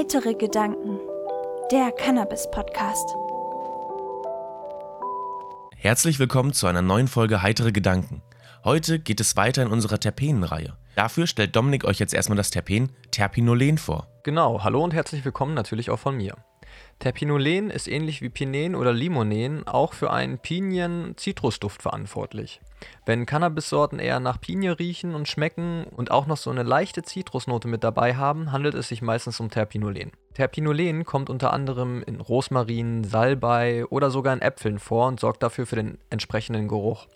Heitere Gedanken, der Cannabis-Podcast. Herzlich willkommen zu einer neuen Folge Heitere Gedanken. Heute geht es weiter in unserer Terpenenreihe. Dafür stellt Dominik euch jetzt erstmal das Terpen Terpinolen vor. Genau, hallo und herzlich willkommen natürlich auch von mir. Terpinolen ist ähnlich wie Pinen oder Limonen auch für einen Pinien-Zitrusduft verantwortlich. Wenn Cannabissorten eher nach Pinie riechen und schmecken und auch noch so eine leichte Zitrusnote mit dabei haben, handelt es sich meistens um Terpinolen. Terpinolen kommt unter anderem in Rosmarin, Salbei oder sogar in Äpfeln vor und sorgt dafür für den entsprechenden Geruch.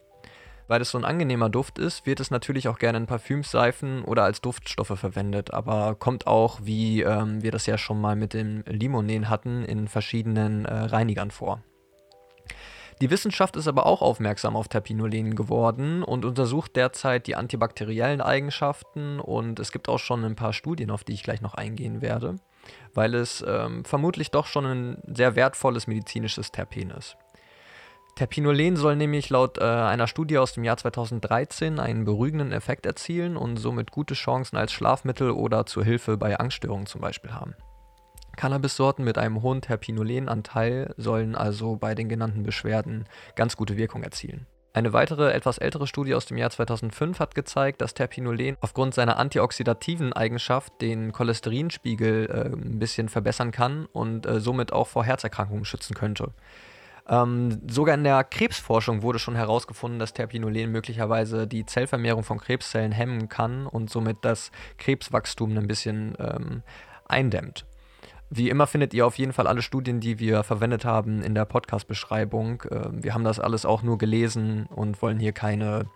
Weil es so ein angenehmer Duft ist, wird es natürlich auch gerne in Parfüms, Seifen oder als Duftstoffe verwendet, aber kommt auch, wie ähm, wir das ja schon mal mit dem Limonen hatten, in verschiedenen äh, Reinigern vor. Die Wissenschaft ist aber auch aufmerksam auf Terpinolen geworden und untersucht derzeit die antibakteriellen Eigenschaften und es gibt auch schon ein paar Studien, auf die ich gleich noch eingehen werde, weil es ähm, vermutlich doch schon ein sehr wertvolles medizinisches Terpen ist. Terpinolen soll nämlich laut äh, einer Studie aus dem Jahr 2013 einen beruhigenden Effekt erzielen und somit gute Chancen als Schlafmittel oder zur Hilfe bei Angststörungen zum Beispiel haben. Cannabissorten mit einem hohen Terpinolenanteil sollen also bei den genannten Beschwerden ganz gute Wirkung erzielen. Eine weitere, etwas ältere Studie aus dem Jahr 2005 hat gezeigt, dass Terpinolen aufgrund seiner antioxidativen Eigenschaft den Cholesterinspiegel äh, ein bisschen verbessern kann und äh, somit auch vor Herzerkrankungen schützen könnte. Ähm, sogar in der Krebsforschung wurde schon herausgefunden, dass Terpinolen möglicherweise die Zellvermehrung von Krebszellen hemmen kann und somit das Krebswachstum ein bisschen ähm, eindämmt. Wie immer findet ihr auf jeden Fall alle Studien, die wir verwendet haben, in der Podcast-Beschreibung. Ähm, wir haben das alles auch nur gelesen und wollen hier keine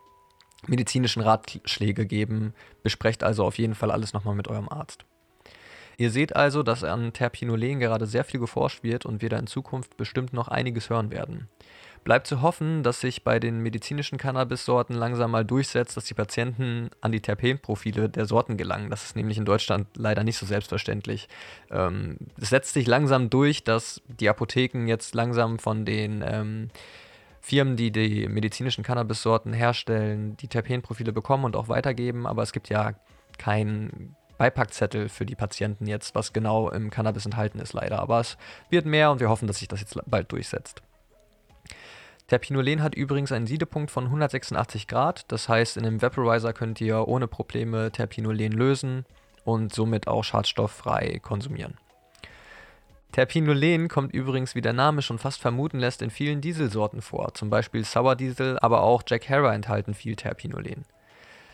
medizinischen Ratschläge geben. Besprecht also auf jeden Fall alles nochmal mit eurem Arzt. Ihr seht also, dass an Terpinolen gerade sehr viel geforscht wird und wir da in Zukunft bestimmt noch einiges hören werden. Bleibt zu hoffen, dass sich bei den medizinischen Cannabis-Sorten langsam mal durchsetzt, dass die Patienten an die Terpenprofile der Sorten gelangen. Das ist nämlich in Deutschland leider nicht so selbstverständlich. Ähm, es setzt sich langsam durch, dass die Apotheken jetzt langsam von den ähm, Firmen, die die medizinischen Cannabis-Sorten herstellen, die Terpenprofile bekommen und auch weitergeben, aber es gibt ja kein Beipackzettel für die Patienten jetzt, was genau im Cannabis enthalten ist, leider. Aber es wird mehr und wir hoffen, dass sich das jetzt bald durchsetzt. Terpinolen hat übrigens einen Siedepunkt von 186 Grad, das heißt, in einem Vaporizer könnt ihr ohne Probleme Terpinolen lösen und somit auch schadstofffrei konsumieren. Terpinolen kommt übrigens, wie der Name schon fast vermuten lässt, in vielen Dieselsorten vor, zum Beispiel Sour Diesel, aber auch Jack Herer enthalten viel Terpinolen.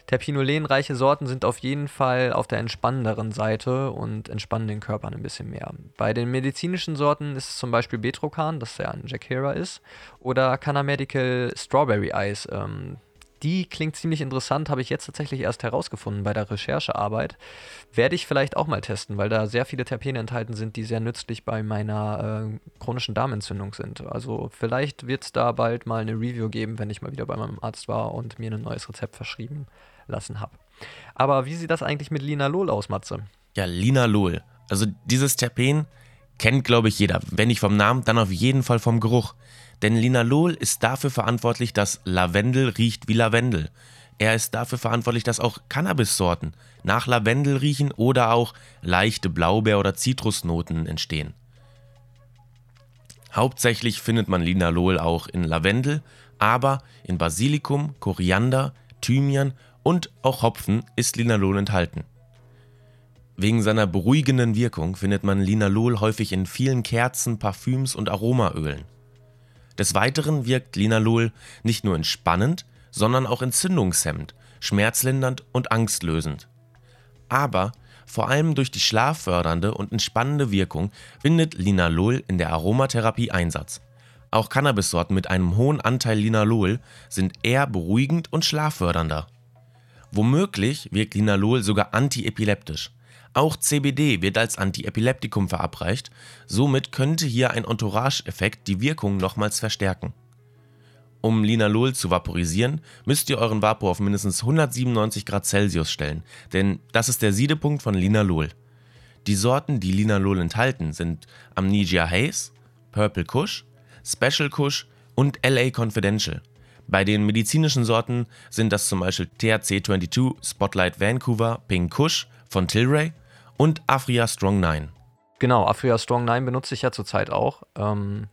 Terpinolenreiche Sorten sind auf jeden Fall auf der entspannenderen Seite und entspannen den Körper ein bisschen mehr. Bei den medizinischen Sorten ist es zum Beispiel Betrocan, das ja ein Jack Herer ist, oder Canamedical Strawberry Ice. Ähm, die klingt ziemlich interessant, habe ich jetzt tatsächlich erst herausgefunden bei der Recherchearbeit. Werde ich vielleicht auch mal testen, weil da sehr viele Terpene enthalten sind, die sehr nützlich bei meiner äh, chronischen Darmentzündung sind. Also vielleicht wird es da bald mal eine Review geben, wenn ich mal wieder bei meinem Arzt war und mir ein neues Rezept verschrieben lassen habe. Aber wie sieht das eigentlich mit Linalol aus, Matze? Ja, Linalol. Also dieses Terpen kennt, glaube ich, jeder. Wenn nicht vom Namen, dann auf jeden Fall vom Geruch. Denn Linalol ist dafür verantwortlich, dass Lavendel riecht wie Lavendel. Er ist dafür verantwortlich, dass auch Cannabissorten nach Lavendel riechen oder auch leichte Blaubeer- oder Zitrusnoten entstehen. Hauptsächlich findet man Linalol auch in Lavendel, aber in Basilikum, Koriander, Thymian und auch Hopfen ist Linalol enthalten. Wegen seiner beruhigenden Wirkung findet man Linalol häufig in vielen Kerzen, Parfüms und Aromaölen. Des Weiteren wirkt Linalol nicht nur entspannend, sondern auch entzündungshemmend, schmerzlindernd und angstlösend. Aber vor allem durch die schlaffördernde und entspannende Wirkung findet Linalol in der Aromatherapie Einsatz. Auch Cannabissorten mit einem hohen Anteil Linalol sind eher beruhigend und schlaffördernder. Womöglich wirkt Linalol sogar antiepileptisch. Auch CBD wird als Antiepileptikum verabreicht, somit könnte hier ein Entourage-Effekt die Wirkung nochmals verstärken. Um Linalol zu vaporisieren, müsst ihr euren Vapor auf mindestens 197 Grad Celsius stellen, denn das ist der Siedepunkt von Linalol. Die Sorten, die Linalol enthalten, sind Amnesia Haze, Purple Kush, Special Kush und LA Confidential. Bei den medizinischen Sorten sind das zum Beispiel THC22 Spotlight Vancouver Pink Kush von Tilray und Afria Strong 9. Genau, Afria Strong 9 benutze ich ja zurzeit auch. Ähm,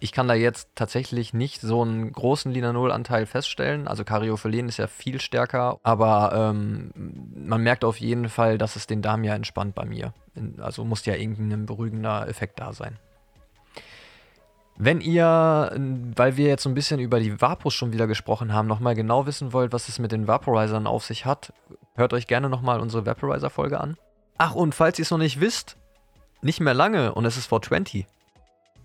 ich kann da jetzt tatsächlich nicht so einen großen Linanol-Anteil feststellen. Also Cariophyllin ist ja viel stärker, aber ähm, man merkt auf jeden Fall, dass es den Darm ja entspannt bei mir. Also muss ja irgendein beruhigender Effekt da sein. Wenn ihr, weil wir jetzt so ein bisschen über die Vapos schon wieder gesprochen haben, nochmal genau wissen wollt, was es mit den Vaporizern auf sich hat, hört euch gerne nochmal unsere Vaporizer-Folge an. Ach, und falls ihr es noch nicht wisst, nicht mehr lange und es ist 420.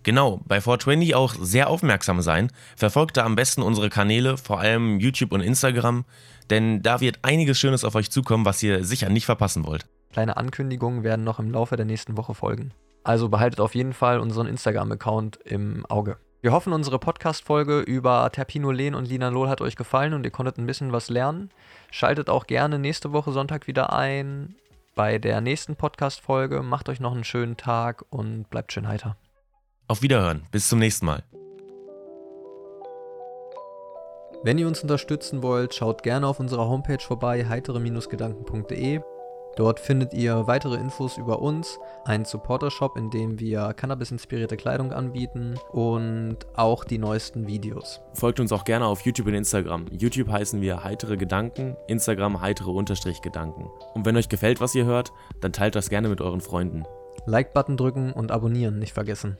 Genau, bei 420 auch sehr aufmerksam sein. Verfolgt da am besten unsere Kanäle, vor allem YouTube und Instagram, denn da wird einiges Schönes auf euch zukommen, was ihr sicher nicht verpassen wollt. Kleine Ankündigungen werden noch im Laufe der nächsten Woche folgen. Also behaltet auf jeden Fall unseren Instagram-Account im Auge. Wir hoffen, unsere Podcast-Folge über Terpinolen und Linalol hat euch gefallen und ihr konntet ein bisschen was lernen. Schaltet auch gerne nächste Woche Sonntag wieder ein bei der nächsten Podcast-Folge. Macht euch noch einen schönen Tag und bleibt schön heiter. Auf Wiederhören. Bis zum nächsten Mal. Wenn ihr uns unterstützen wollt, schaut gerne auf unserer Homepage vorbei, heitere-gedanken.de. Dort findet ihr weitere Infos über uns, einen Supporter-Shop, in dem wir Cannabis-inspirierte Kleidung anbieten und auch die neuesten Videos. Folgt uns auch gerne auf YouTube und Instagram. YouTube heißen wir heitere Gedanken, Instagram heitere-gedanken. Und wenn euch gefällt, was ihr hört, dann teilt das gerne mit euren Freunden. Like-Button drücken und abonnieren nicht vergessen.